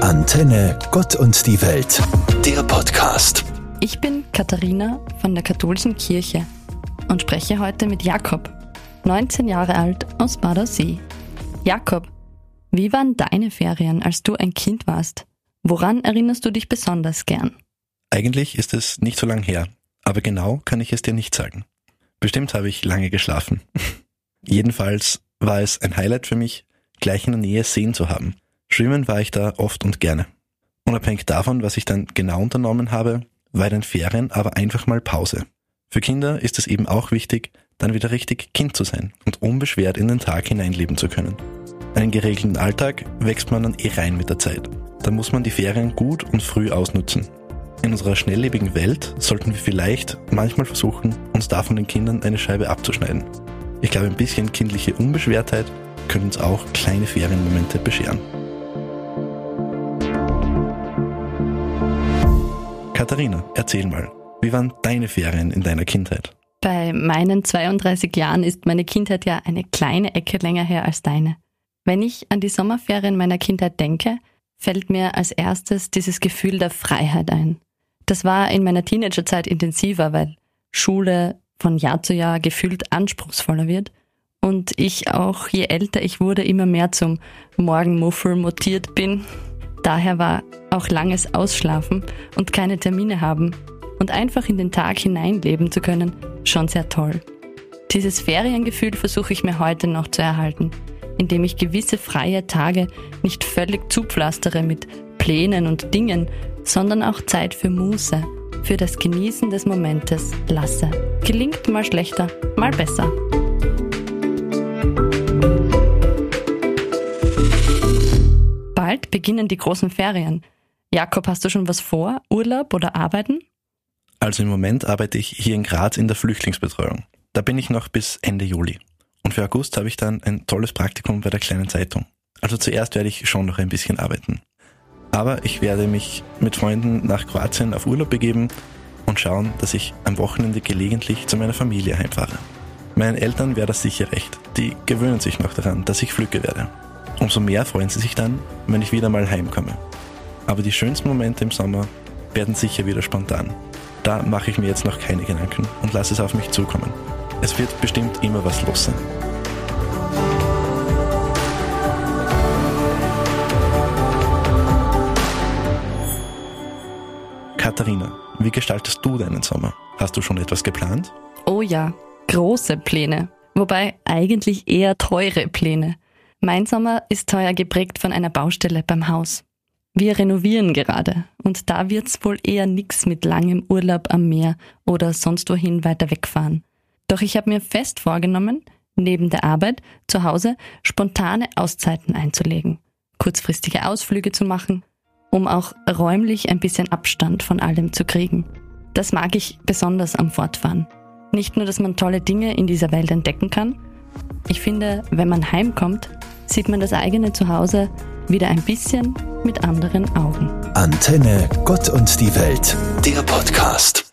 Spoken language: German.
Antenne Gott und die Welt, der Podcast. Ich bin Katharina von der Katholischen Kirche und spreche heute mit Jakob, 19 Jahre alt aus Badersee. Jakob, wie waren deine Ferien, als du ein Kind warst? Woran erinnerst du dich besonders gern? Eigentlich ist es nicht so lang her, aber genau kann ich es dir nicht sagen. Bestimmt habe ich lange geschlafen. Jedenfalls war es ein Highlight für mich, gleich in der Nähe Seen zu haben – Schwimmen war ich da oft und gerne. Unabhängig davon, was ich dann genau unternommen habe, war in den Ferien aber einfach mal Pause. Für Kinder ist es eben auch wichtig, dann wieder richtig Kind zu sein und unbeschwert in den Tag hineinleben zu können. Einen geregelten Alltag wächst man dann eh rein mit der Zeit. Da muss man die Ferien gut und früh ausnutzen. In unserer schnelllebigen Welt sollten wir vielleicht manchmal versuchen, uns da von den Kindern eine Scheibe abzuschneiden. Ich glaube, ein bisschen kindliche Unbeschwertheit könnte uns auch kleine Ferienmomente bescheren. Katharina, erzähl mal, wie waren deine Ferien in deiner Kindheit? Bei meinen 32 Jahren ist meine Kindheit ja eine kleine Ecke länger her als deine. Wenn ich an die Sommerferien meiner Kindheit denke, fällt mir als erstes dieses Gefühl der Freiheit ein. Das war in meiner Teenagerzeit intensiver, weil Schule von Jahr zu Jahr gefühlt anspruchsvoller wird und ich auch, je älter ich wurde, immer mehr zum Morgenmuffel mutiert bin Daher war auch langes Ausschlafen und keine Termine haben und einfach in den Tag hineinleben zu können schon sehr toll. Dieses Feriengefühl versuche ich mir heute noch zu erhalten, indem ich gewisse freie Tage nicht völlig zupflastere mit Plänen und Dingen, sondern auch Zeit für Muße, für das Genießen des Momentes lasse. Gelingt mal schlechter, mal besser. Beginnen die großen Ferien. Jakob, hast du schon was vor? Urlaub oder Arbeiten? Also im Moment arbeite ich hier in Graz in der Flüchtlingsbetreuung. Da bin ich noch bis Ende Juli. Und für August habe ich dann ein tolles Praktikum bei der kleinen Zeitung. Also zuerst werde ich schon noch ein bisschen arbeiten. Aber ich werde mich mit Freunden nach Kroatien auf Urlaub begeben und schauen, dass ich am Wochenende gelegentlich zu meiner Familie heimfahre. Meinen Eltern wäre das sicher recht. Die gewöhnen sich noch daran, dass ich Flücke werde. Umso mehr freuen sie sich dann, wenn ich wieder mal heimkomme. Aber die schönsten Momente im Sommer werden sicher wieder spontan. Da mache ich mir jetzt noch keine Gedanken und lasse es auf mich zukommen. Es wird bestimmt immer was los sein. Katharina, wie gestaltest du deinen Sommer? Hast du schon etwas geplant? Oh ja, große Pläne. Wobei eigentlich eher teure Pläne. Mein Sommer ist teuer geprägt von einer Baustelle beim Haus. Wir renovieren gerade und da wird's wohl eher nix mit langem Urlaub am Meer oder sonst wohin weiter wegfahren. Doch ich habe mir fest vorgenommen, neben der Arbeit zu Hause spontane Auszeiten einzulegen, kurzfristige Ausflüge zu machen, um auch räumlich ein bisschen Abstand von allem zu kriegen. Das mag ich besonders am Fortfahren. Nicht nur, dass man tolle Dinge in dieser Welt entdecken kann, ich finde, wenn man heimkommt, sieht man das eigene Zuhause wieder ein bisschen mit anderen Augen. Antenne Gott und die Welt, der Podcast.